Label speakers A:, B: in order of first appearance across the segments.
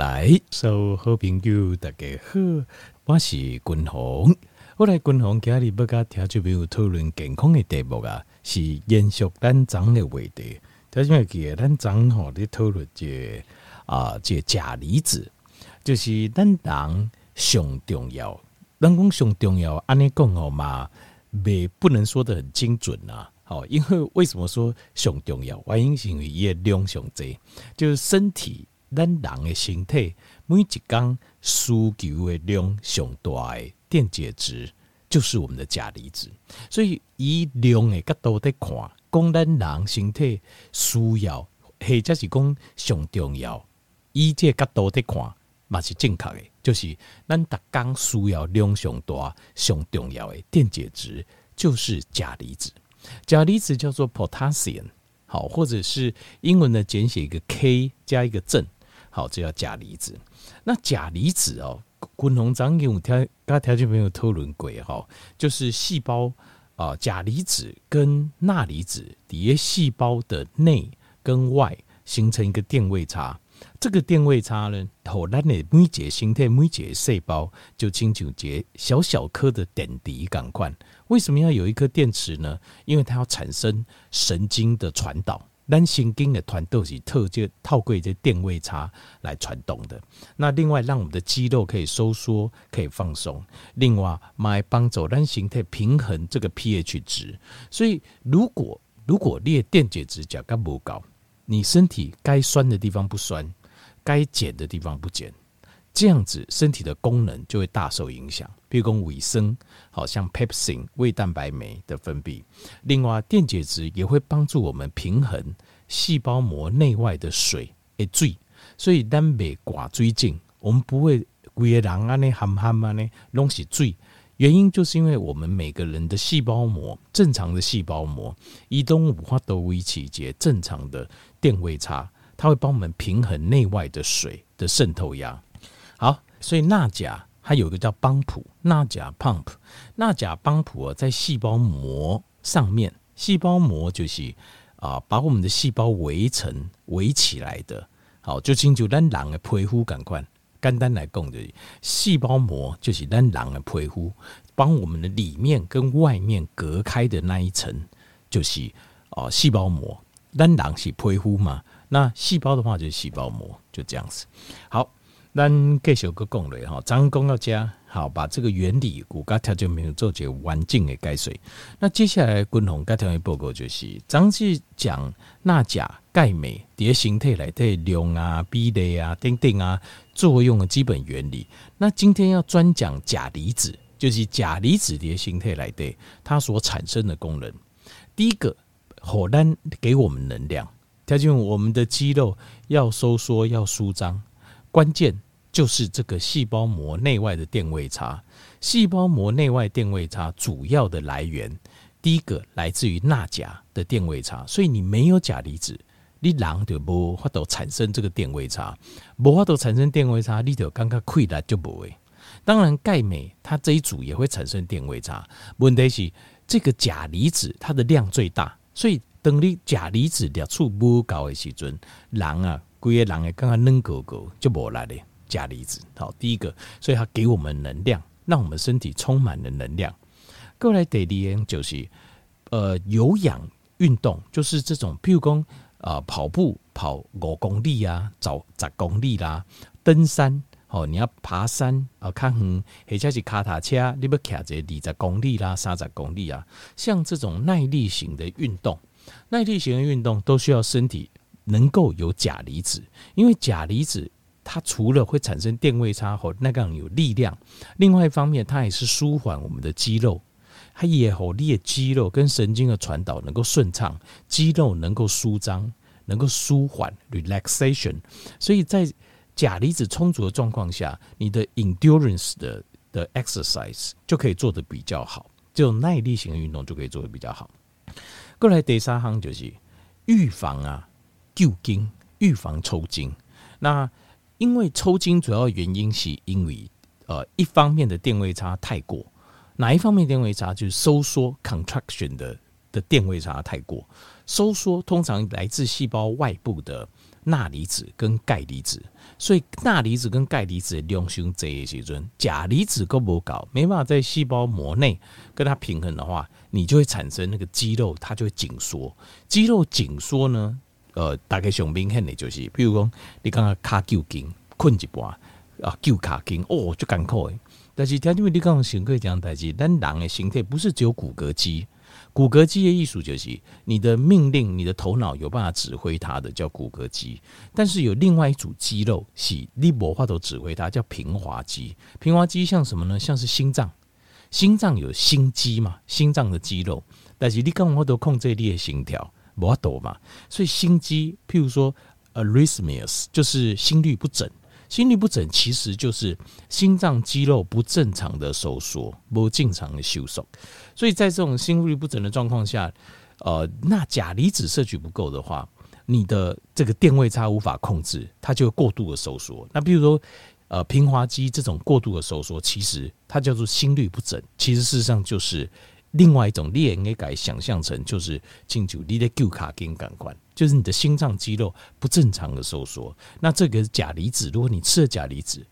A: 来，所有好朋友大家好，我是君鸿。我来君鸿今日要甲听众朋友讨论健康的题目啊，是延续咱昨的话题。大家记得咱昨吼咧讨论这啊，这钾离子就是咱人上重要。咱讲上重要，安尼讲吼嘛，未不能说得很精准呐。好，因为为什么说上重要？原因是因为伊个量上济，就是身体。咱人的身体每一天需求的量上大的电解质，就是我们的钾离子。所以以量的角度看，讲咱人身体需要，或者是讲上重要，以这个角度来看，嘛是正确的。就是咱逐工需要量上大、上重要的电解质，就是钾离子。钾离子叫做 potassium，好，或者是英文的简写一个 K 加一个正。好，这叫钾离子。那钾离子哦，昆农长给我们调，刚才条件没有讨论过哈，就是细胞啊，钾离子跟钠离子底下细胞的内跟外形成一个电位差。这个电位差呢，后来的每节形态每节细胞就清楚节小小颗的点滴感官。为什么要有一颗电池呢？因为它要产生神经的传导。咱神经的传导是透过透过这电位差来传动的。那另外让我们的肌肉可以收缩，可以放松。另外，来帮助咱形态平衡这个 pH 值。所以，如果如果你的电解质价格不高，你身体该酸的地方不酸，该碱的地方不碱。这样子，身体的功能就会大受影响。比如说维生，好像 pepsin 胃蛋白酶的分泌。另外，电解质也会帮助我们平衡细胞膜内外的水诶水。所以，咱袂挂水井，我们不会规个人安尼含含安尼拢是水。原因就是因为我们每个人的细胞膜，正常的细胞膜，移动五花都维持节正常的电位差，它会帮我们平衡内外的水的渗透压。好，所以钠钾它有一个叫帮浦，钠钾 pump，钠钾帮浦在细胞膜上面，细胞膜就是啊，把我们的细胞围成围起来的。好，就清楚咱人的皮肤感官，简单来讲就是细胞膜就是咱人的皮肤，帮我们的里面跟外面隔开的那一层就是啊细胞膜。咱人是皮肤嘛，那细胞的话就是细胞膜，就这样子。好。咱继续个讲嘞哈，张工要加好，把这个原理骨骼条件没有做些完整的解释。那接下来共同该条件报告就是，张是讲钠钾钙镁叠形态来对量啊、比例啊、等等啊作用的基本原理。那今天要专讲钾离子，就是钾离子叠形态来对它所产生的功能。第一个，火丹给我们能量，条件我们的肌肉要收缩要舒张。关键就是这个细胞膜内外的电位差。细胞膜内外电位差主要的来源，第一个来自于钠钾的电位差。所以你没有钾离子，你人就无法度产生这个电位差，无法度产生电位差，你就刚刚溃烂就不会。当然钙镁它这一组也会产生电位差，问题是这个钾离子它的量最大，所以等你钾离子量处不高的时阵，人啊。规个人诶，刚刚扔狗狗就无来的钾离子。好，第一个，所以它给我们能量，让我们身体充满了能量。过来第二就是，呃，有氧运动，就是这种，譬如讲，呃，跑步跑五公里啊，走十公里啦，登山，哦，你要爬山啊，看远，或者是脚踏车，你要骑着二十公里啦，三十公里啊，像这种耐力型的运动，耐力型的运动都需要身体。能够有钾离子，因为钾离子它除了会产生电位差和那个有力量，另外一方面它也是舒缓我们的肌肉，它也好利肌肉跟神经的传导能够顺畅，肌肉能够舒张，能够舒缓 relaxation。所以在钾离子充足的状况下，你的 endurance 的的 exercise 就可以做得比较好，这种耐力型的运动就可以做得比较好。过来第三行就是预防啊。救筋预防抽筋，那因为抽筋主要原因是因为呃一方面的电位差太过，哪一方面电位差？就是收缩 contraction 的的电位差太过，收缩通常来自细胞外部的钠离子跟钙离子，所以钠离子跟钙离子的量相这一些阵，钾离子够不够，没办法在细胞膜内跟它平衡的话，你就会产生那个肌肉，它就会紧缩。肌肉紧缩呢，呃，大概上明显的就是，比如说你刚刚卡旧筋困一半啊，旧卡筋哦就艰苦诶。但是听因为你刚刚想过这样代志，但人的形态不是只有骨骼肌。骨骼肌的艺术就是你的命令，你的头脑有办法指挥它的叫骨骼肌，但是有另外一组肌肉是你无法都指挥它，叫平滑肌。平滑肌像什么呢？像是心脏，心脏有心肌嘛，心脏的肌肉，但是你刚刚都控制你的心跳，无法度嘛，所以心肌，譬如说 arrhythmias 就是心律不整。心律不整其实就是心脏肌肉不正常的收缩，不正常的收缩。所以在这种心律不整的状况下，呃，那钾离子摄取不够的话，你的这个电位差无法控制，它就过度的收缩。那比如说，呃，平滑肌这种过度的收缩，其实它叫做心律不整，其实事实上就是。另外一种，你也应该想象成就是进去你的旧卡筋感官，就是你的心脏肌肉不正常的收缩。那这个是钾离子，如果你吃了钾离子，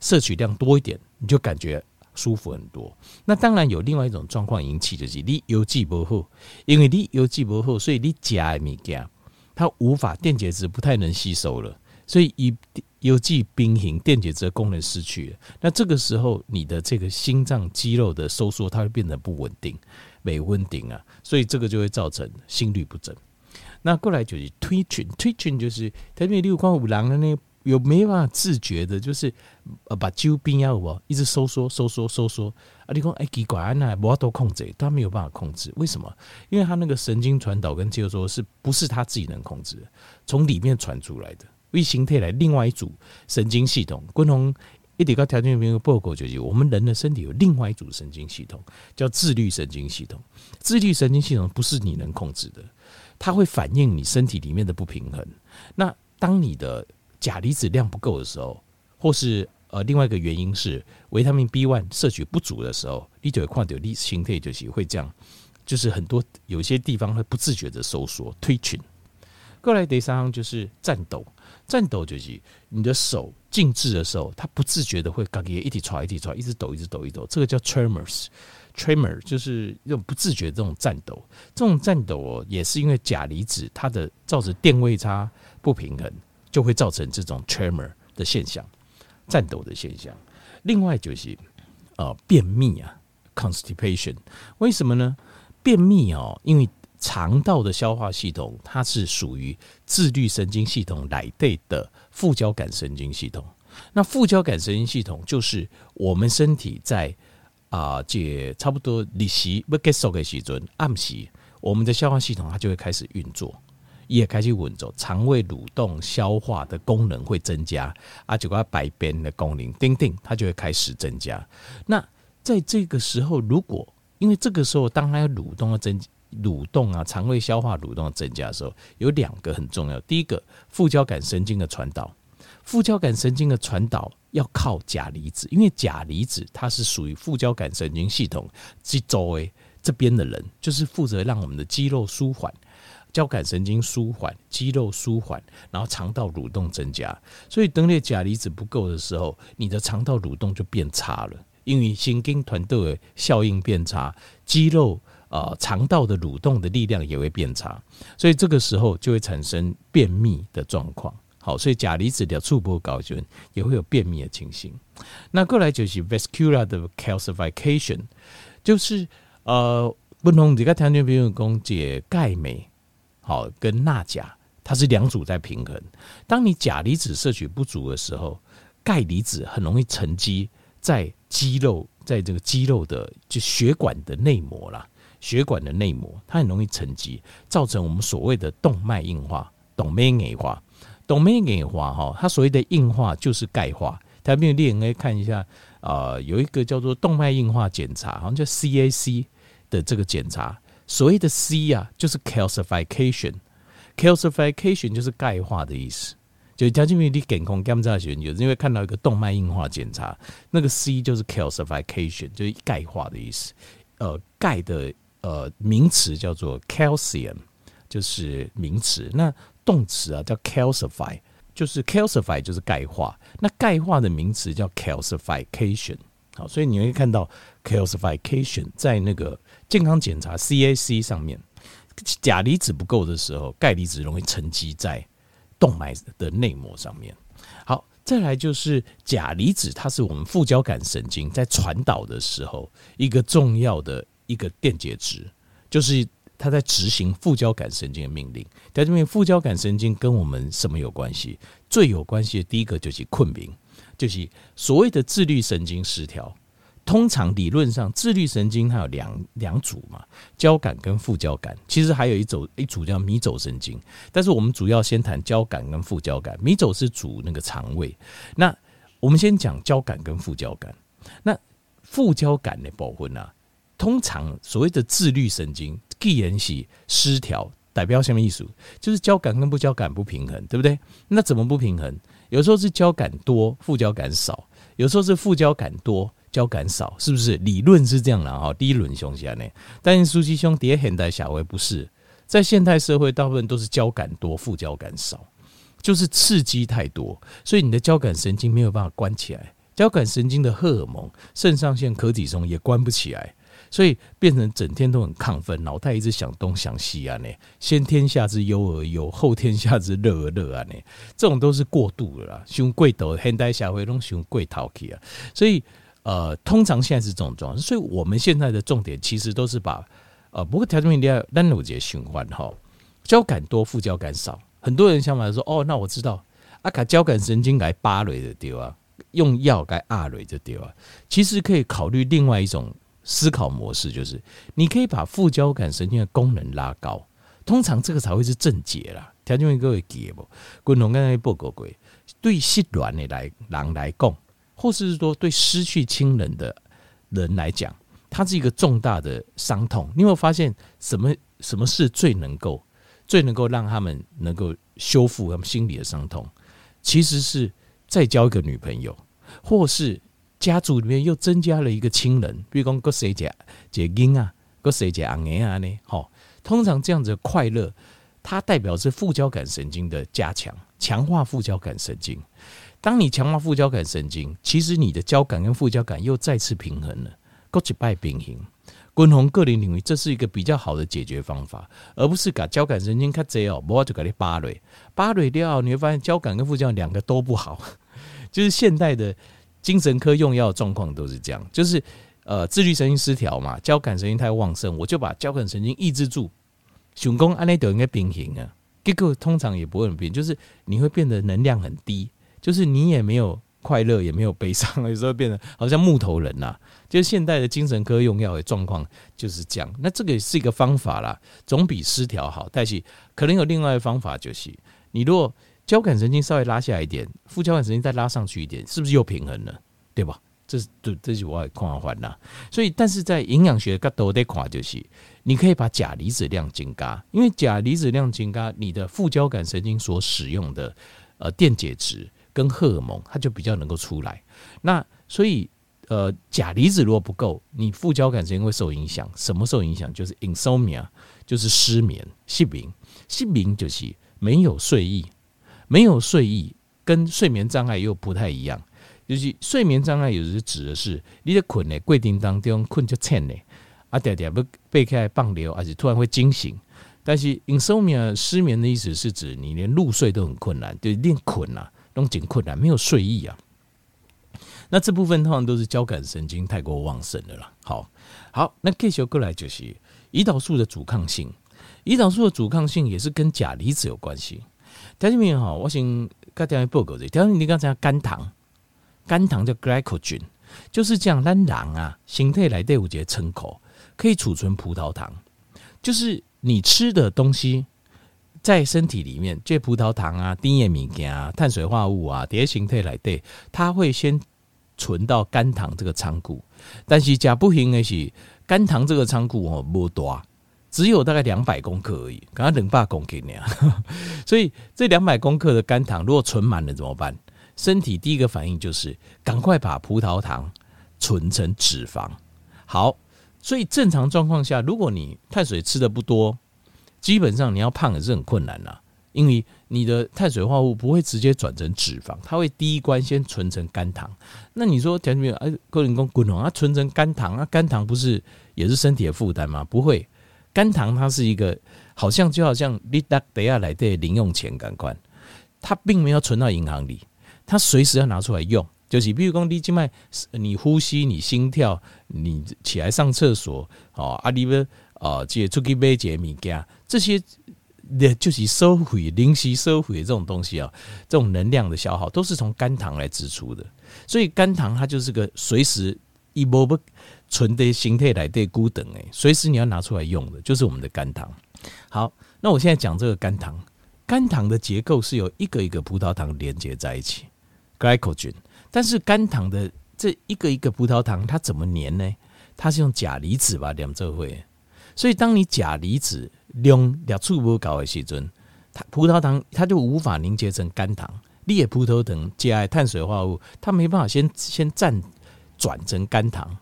A: 摄取量多一点，你就感觉舒服很多。那当然有另外一种状况引起，就是你油脂不好，因为你油脂不好，所以你加的物件它无法电解质不太能吸收了，所以一。有机冰型电解质功能失去了，那这个时候你的这个心脏肌肉的收缩，它会变得不稳定，没稳定啊，所以这个就会造成心律不整。那过来就是 twitching，twitching 就是特别六光五郎的那有没办法自觉的，就是呃把肌肉变要我一直收缩收缩收缩啊，你讲哎奇怪啊，那无法度控制，他没有办法控制，为什么？因为他那个神经传导跟肌肉说是不是他自己能控制的，从里面传出来的。为形态来另外一组神经系统，共同一点个条件没有报告就是，我们人的身体有另外一组神经系统，叫自律神经系统。自律神经系统不是你能控制的，它会反映你身体里面的不平衡。那当你的钾离子量不够的时候，或是呃另外一个原因是维他命 B one 摄取不足的时候，你就会看到你形态就是会这样，就是很多有些地方会不自觉的收缩推群。过来第三就是颤抖。颤抖就是你的手静止的时候，它不自觉的会嘎一直喘，一直喘，一直抖，一直抖，一抖。这个叫 tremors。tremor 就是这种不自觉这种颤抖。这种颤抖哦，也是因为钾离子它的造成电位差不平衡，就会造成这种 tremor 的现象，颤抖的现象。另外就是呃便秘啊，constipation。为什么呢？便秘哦，因为肠道的消化系统，它是属于自律神经系统来对的副交感神经系统。那副交感神经系统就是我们身体在啊，这差不多离席不结束的时阵，暗时我们的消化系统它就会开始运作，也开始运作，肠胃蠕动、消化的功能会增加，啊，就个排便的功能，叮叮，它就会开始增加。那在这个时候，如果因为这个时候，当它要蠕动要增。蠕动啊，肠胃消化蠕动增加的时候，有两个很重要。第一个，副交感神经的传导，副交感神经的传导要靠钾离子，因为钾离子它是属于副交感神经系统之周围这边的人，就是负责让我们的肌肉舒缓、交感神经舒缓、肌肉舒缓，然后肠道蠕动增加。所以，当你钾离子不够的时候，你的肠道蠕动就变差了，因为神经团队效应变差，肌肉。呃，肠道的蠕动的力量也会变差，所以这个时候就会产生便秘的状况。好，所以钾离子的触波高就也会有便秘的情形。那过来就是 vascular 的 calcification，就是呃，不同这个糖尿病共解钙镁，好跟钠钾，它是两组在平衡。当你钾离子摄取不足的时候，钙离子很容易沉积在肌肉，在这个肌肉的就血管的内膜啦。血管的内膜，它很容易沉积，造成我们所谓的动脉硬化、动脉硬化、动脉硬化。哈，它所谓的硬化就是钙化。它没有列，应该看一下啊、有一个叫做动脉硬化检查，好像叫 CAC 的这个检查。所谓的 C 啊，就是 calcification，calcification 就是钙化的意思。就将近于你健康检查时，有因为看到一个动脉硬化检查，那个 C 就是 calcification，就是钙化的意思。呃，钙的。呃，名词叫做 calcium，就是名词。那动词啊，叫 calcify，就是 calcify 就是钙化。那钙化的名词叫 calcification。好，所以你会看到 calcification 在那个健康检查 CAC 上面，钾离子不够的时候，钙离子容易沉积在动脉的内膜上面。好，再来就是钾离子，它是我们副交感神经在传导的时候一个重要的一个电解质，就是。它在执行副交感神经的命令，在这边副交感神经跟我们什么有关系？最有关系的第一个就是困眠，就是所谓的自律神经失调。通常理论上，自律神经它有两两组嘛，交感跟副交感。其实还有一组一组叫迷走神经，但是我们主要先谈交感跟副交感。迷走是主那个肠胃，那我们先讲交感跟副交感。那副交感的部分啊，通常所谓的自律神经。既然是失调，代表什么意思？就是交感跟副交感不平衡，对不对？那怎么不平衡？有时候是交感多，副交感少；有时候是副交感多，交感少，是不是？理论是这样的哈。第一轮凶下呢，但是苏西兄叠现代小维不是在现代社会，大部分都是交感多，副交感少，就是刺激太多，所以你的交感神经没有办法关起来，交感神经的荷尔蒙、肾上腺、可体松也关不起来。所以变成整天都很亢奋，脑袋一直想东想西啊！呢，先天下之忧而忧，后天下之乐而乐啊！呢，这种都是过度的啦，胸贵斗现代社会拢胸贵淘气啊！所以呃，通常现在是这种状况。所以我们现在的重点其实都是把呃，不过条件一定要单有节循环哈，交感多，副交感少。很多人想法说，哦，那我知道，阿卡交感神经该芭蕾的丢啊，用药该阿蕾就丢啊。其实可以考虑另外一种。思考模式就是，你可以把副交感神经的功能拉高，通常这个才会是症结啦。条件各位记不？滚龙刚才报告过，对失恋的来人来讲，或是说对失去亲人的人来讲，它是一个重大的伤痛。你有没有发现，什么什么事最能够最能够让他们能够修复他们心理的伤痛？其实是再交一个女朋友，或是。家族里面又增加了一个亲人，比如讲个谁家姐英啊，个谁家阿爷啊呢？好，通常这样子的快乐，它代表是副交感神经的加强，强化副交感神经。当你强化副交感神经，其实你的交感跟副交感又再次平衡了，各一败平衡。滚红个人领域，这是一个比较好的解决方法，而不是把交感神经卡这哦，我就给你芭蕾芭蕾掉，你会发现交感跟副交感两个都不好，就是现代的。精神科用药状况都是这样，就是呃自律神经失调嘛，交感神经太旺盛，我就把交感神经抑制住，熊功安内德应该平衡啊，结果通常也不会很平，就是你会变得能量很低，就是你也没有快乐，也没有悲伤，有时候变得好像木头人呐、啊。就是现代的精神科用药的状况就是这样，那这个也是一个方法啦，总比失调好。但是可能有另外一方法，就是你如果。交感神经稍微拉下来一点，副交感神经再拉上去一点，是不是又平衡了？对吧？这是这，这是我看法呐。所以，但是在营养学角度来看，就是你可以把钾离子量增加，因为钾离子量增加，你的副交感神经所使用的呃电解质跟荷尔蒙，它就比较能够出来。那所以呃，钾离子如果不够，你副交感神经会受影响。什么受影响？就是 insomnia，就是失眠、失眠、失眠，就是没有睡意。没有睡意，跟睡眠障碍又不太一样。就是睡眠障碍，有时指的是你在困的过程当中困就浅呢，啊，点点不被开放流，而且突然会惊醒。但是 insomnia 失眠的意思是指你连入睡都很困难，就练困啊，拢紧困难，没有睡意啊。那这部分通常都是交感神经太过旺盛的了。好，好，那继续过来就是胰岛素的阻抗性，胰岛素的阻抗性也是跟钾离子有关系。条件面好，我先跟大家报告一下。条你刚才讲肝糖，肝糖叫 glycogen，就是这样。咱人啊，身体内底有一个仓库，可以储存葡萄糖。就是你吃的东西在身体里面，这葡萄糖啊、甜的物件啊、碳水化合物啊，这些形态来对，它会先存到肝糖这个仓库。但是假不行的是，肝糖这个仓库哦不大。只有大概两百公克而已，刚刚冷霸公给你啊，所以这两百公克的肝糖如果存满了怎么办？身体第一个反应就是赶快把葡萄糖存成脂肪。好，所以正常状况下，如果你碳水吃的不多，基本上你要胖也是很困难呐。因为你的碳水化合物不会直接转成脂肪，它会第一关先存成肝糖。那你说田明，哎，个人工滚红，它存成肝糖，那肝糖不是也是身体的负担吗？不会，肝糖它是一个，好像就好像你得等下来的零用钱感官，它并没有存到银行里，它随时要拿出来用。就是比如说你静脉，你呼吸，你心跳，你起来上厕所，哦，啊，你们啊，这出去买一些物件，这些的。就是收回临时收回这种东西啊，这种能量的消耗都是从肝糖来支出的，所以肝糖它就是个随时一波不存的形态来对孤等哎，随时你要拿出来用的，就是我们的肝糖。好，那我现在讲这个肝糖，肝糖的结构是由一个一个葡萄糖连接在一起，glycogen。但是肝糖的这一个一个葡萄糖它怎么粘呢？它是用钾离子吧两这会，所以当你钾离子。量两处不高的时阵，它葡萄糖它就无法凝结成肝糖。你的葡萄糖加碳水化合物，它没办法先先转转成肝糖，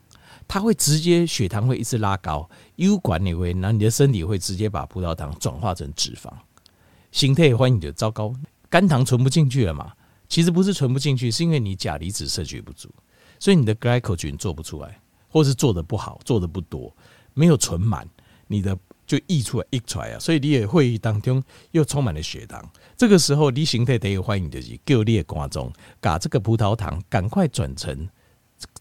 A: 它会直接血糖会一直拉高，，U 管理会，那你的身体会直接把葡萄糖转化成脂肪，形态欢迎就糟糕，肝糖存不进去了嘛？其实不是存不进去，是因为你钾离子摄取不足，所以你的 glycogen 做不出来，或是做的不好，做的不多，没有存满你的。就溢出来溢出来啊，所以你的会议当中又充满了血糖。这个时候，你形态得有欢迎的是剧烈瓜中，把这个葡萄糖赶快转成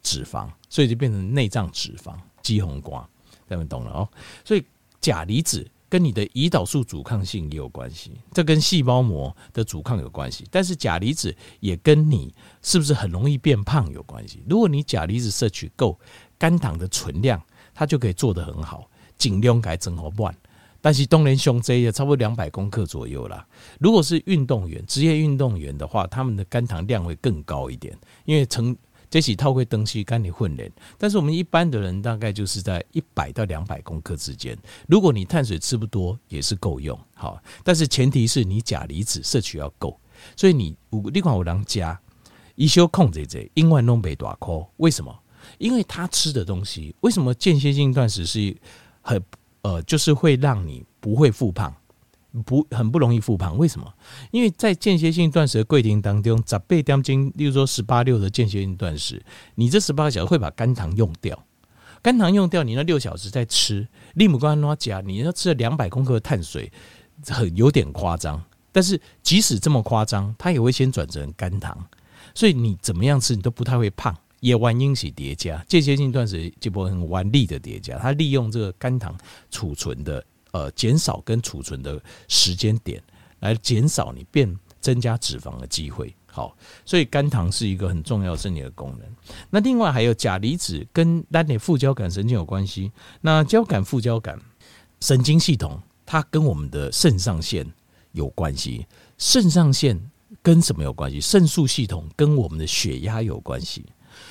A: 脂肪，所以就变成内脏脂肪肌红瓜，大家懂了哦。所以钾离子跟你的胰岛素阻抗性也有关系，这跟细胞膜的阻抗有关系。但是钾离子也跟你是不是很容易变胖有关系。如果你钾离子摄取够，肝糖的存量它就可以做得很好。尽量改整合不，但是当然胸椎也差不多两百公克左右啦。如果是运动员、职业运动员的话，他们的肝糖量会更高一点，因为成这几套会登记肝里混练。但是我们一般的人大概就是在一百到两百公克之间。如果你碳水吃不多，也是够用。好，但是前提是你钾离子摄取要够。所以你五另外五郎加一休控制这，因为弄被大颗，为什么？因为他吃的东西，为什么间歇性断食是？很呃，就是会让你不会复胖，不很不容易复胖。为什么？因为在间歇性断食的过程当中，十八点钟，例如说十八六的间歇性断食，你这十八个小时会把肝糖用掉，肝糖用掉，你那六小时再吃，利姆甘诺加，你要吃了两百公克的碳水，很有点夸张。但是即使这么夸张，它也会先转成肝糖，所以你怎么样吃，你都不太会胖。也玩因起叠加，间歇性断食这波很顽力的叠加，它利用这个肝糖储存的呃减少跟储存的时间点，来减少你变增加脂肪的机会。好，所以肝糖是一个很重要的身体的功能。那另外还有钾离子跟单点副交感神经有关系。那交感副交感神经系统，它跟我们的肾上腺有关系。肾上腺跟什么有关系？肾素系统跟我们的血压有关系。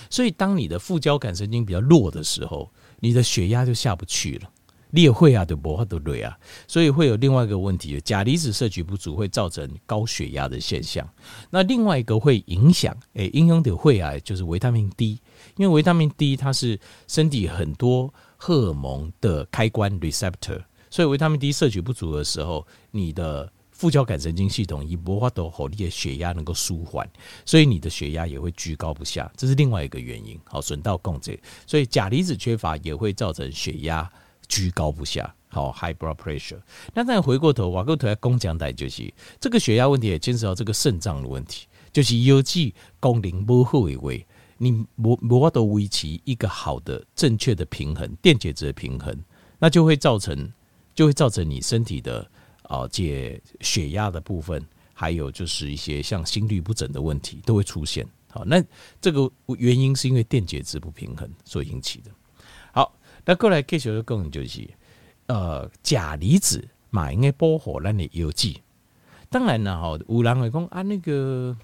A: 所以，当你的副交感神经比较弱的时候，你的血压就下不去了。你也会啊，对不？都对啊。所以会有另外一个问题，钾离子摄取不足会造成高血压的现象。那另外一个会影响，诶，影响的会啊，就是维他命 D，因为维他命 D 它是身体很多荷尔蒙的开关 receptor，所以维他命 D 摄取不足的时候，你的。副交感神经系统以无法度让你的血压能够舒缓，所以你的血压也会居高不下，这是另外一个原因。好，损到控制，所以钾离子缺乏也会造成血压居高不下。好，high blood pressure。那再回过头，瓦过头来讲讲的就是这个血压问题也牵涉到这个肾脏的问题，就是尤其功能不好的话，你无无法度维持一个好的正确的平衡，电解质的平衡，那就会造成就会造成你身体的。啊，解血压的部分，还有就是一些像心律不整的问题都会出现。好，那这个原因是因为电解质不平衡所引起的。那过来继续的讲就是，呃，钾离子嘛应该保护咱的腰肌。当然了，哈，有人会讲啊，那个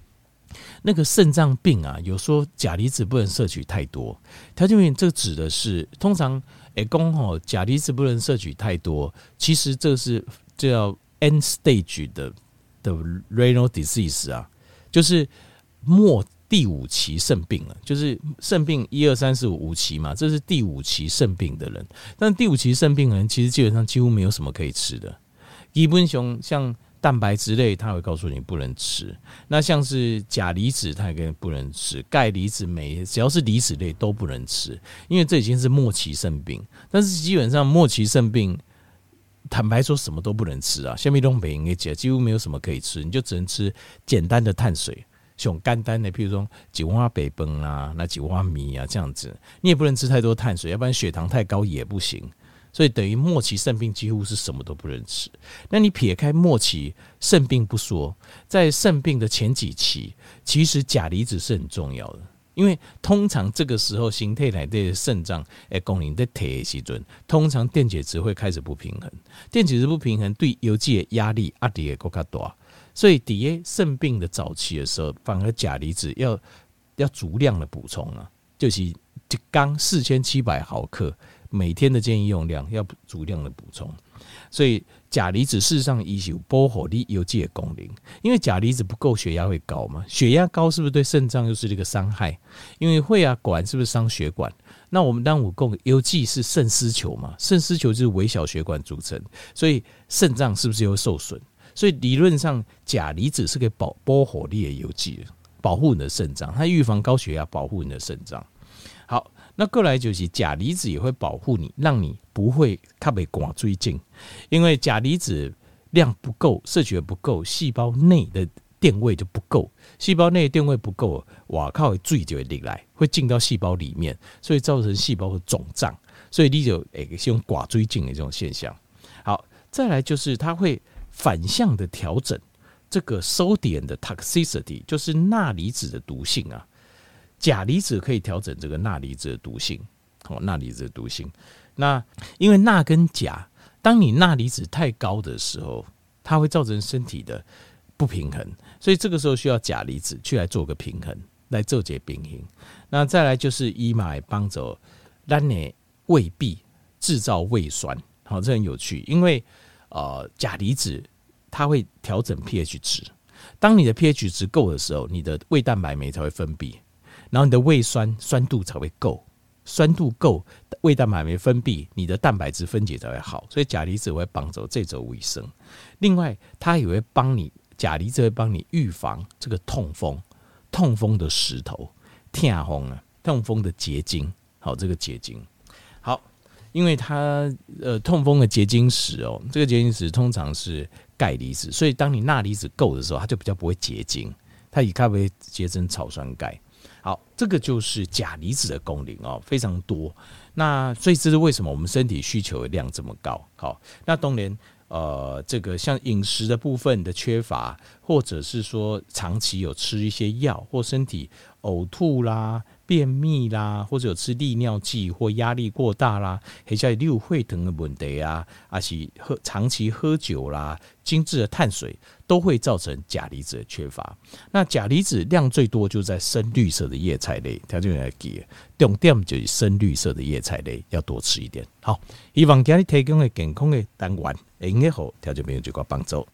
A: 那个肾脏病啊，有说钾离子不能摄取太多，他就因这指的是通常诶讲吼，钾离子不能摄取太多，其实这是。叫 end stage 的的 renal disease 啊，就是末第五期肾病了，就是肾病一二三四五五期嘛，这是第五期肾病的人。但第五期肾病的人其实基本上几乎没有什么可以吃的，基本熊像蛋白质类，他会告诉你不能吃。那像是钾离子，他也跟不能吃；钙离子、镁，只要是离子类都不能吃，因为这已经是末期肾病。但是基本上末期肾病，坦白说什么都不能吃啊，下面都没应该讲，几乎没有什么可以吃，你就只能吃简单的碳水，像简单的，譬如说几碗白饭啊，那几碗米啊这样子，你也不能吃太多碳水，要不然血糖太高也不行。所以等于末期肾病几乎是什么都不能吃。那你撇开末期肾病不说，在肾病的前几期，其实钾离子是很重要的，因为通常这个时候形态来的肾脏诶功能在退的时阵，通常电解质会开始不平衡，电解质不平衡对邮寄的压力压力也够加大，所以底下肾病的早期的时候，反而钾离子要要足量的补充啊，就是一缸四千七百毫克。每天的建议用量要足量的补充，所以钾离子事实上也有保护你邮寄的功能。因为钾离子不够，血压会高嘛？血压高是不是对肾脏又是这个伤害？因为会啊，管是不是伤血管？那我们当我供邮寄是肾丝球嘛？肾丝球就是微小血管组成，所以肾脏是不是又受损？所以理论上钾离子是可以保保护你的邮寄，保护你的肾脏，它预防高血压，保护你的肾脏。好。那过来就是钾离子也会保护你，让你不会卡被刮追进，因为钾离子量不够，摄取的不够，细胞内的电位就不够，细胞内电位不够，哇靠，水就会进来，会进到细胞里面，所以造成细胞的肿胀，所以你就诶是用刮追进的这种现象。好，再来就是它会反向的调整这个收点的 toxicity，就是钠离子的毒性啊。钾离子可以调整这个钠离子的毒性，哦，钠离子的毒性。那因为钠跟钾，当你钠离子太高的时候，它会造成身体的不平衡，所以这个时候需要钾离子去来做个平衡，来做这平衡。那再来就是伊买帮助让你胃壁制造胃酸，好，这很有趣，因为呃钾离子它会调整 pH 值，当你的 pH 值够的时候，你的胃蛋白酶才会分泌。然后你的胃酸酸度才会够，酸度够，胃蛋白酶分泌，你的蛋白质分解才会好。所以钾离子会帮助这种卫生。另外，它也会帮你钾离子会帮你预防这个痛风，痛风的石头，痛风啊，痛风的结晶。好，这个结晶，因为它呃痛风的结晶石哦，这个结晶石通常是钙离子，所以当你钠离子够的时候，它就比较不会结晶，它以咖啡结成草酸钙。好，这个就是钾离子的功能哦，非常多。那所以这是为什么我们身体需求的量这么高？好，那当然，呃，这个像饮食的部分的缺乏，或者是说长期有吃一些药，或身体呕吐啦。便秘啦，或者有吃利尿剂或压力过大啦，或者你有血糖的问题啊，还是喝长期喝酒啦，精致的碳水都会造成钾离子的缺乏。那钾离子量最多就在深绿色的叶菜类，条件来记，重点就是深绿色的叶菜类要多吃一点。好，希望今日提供的健康的单元，会用个好，条件朋友就个帮助。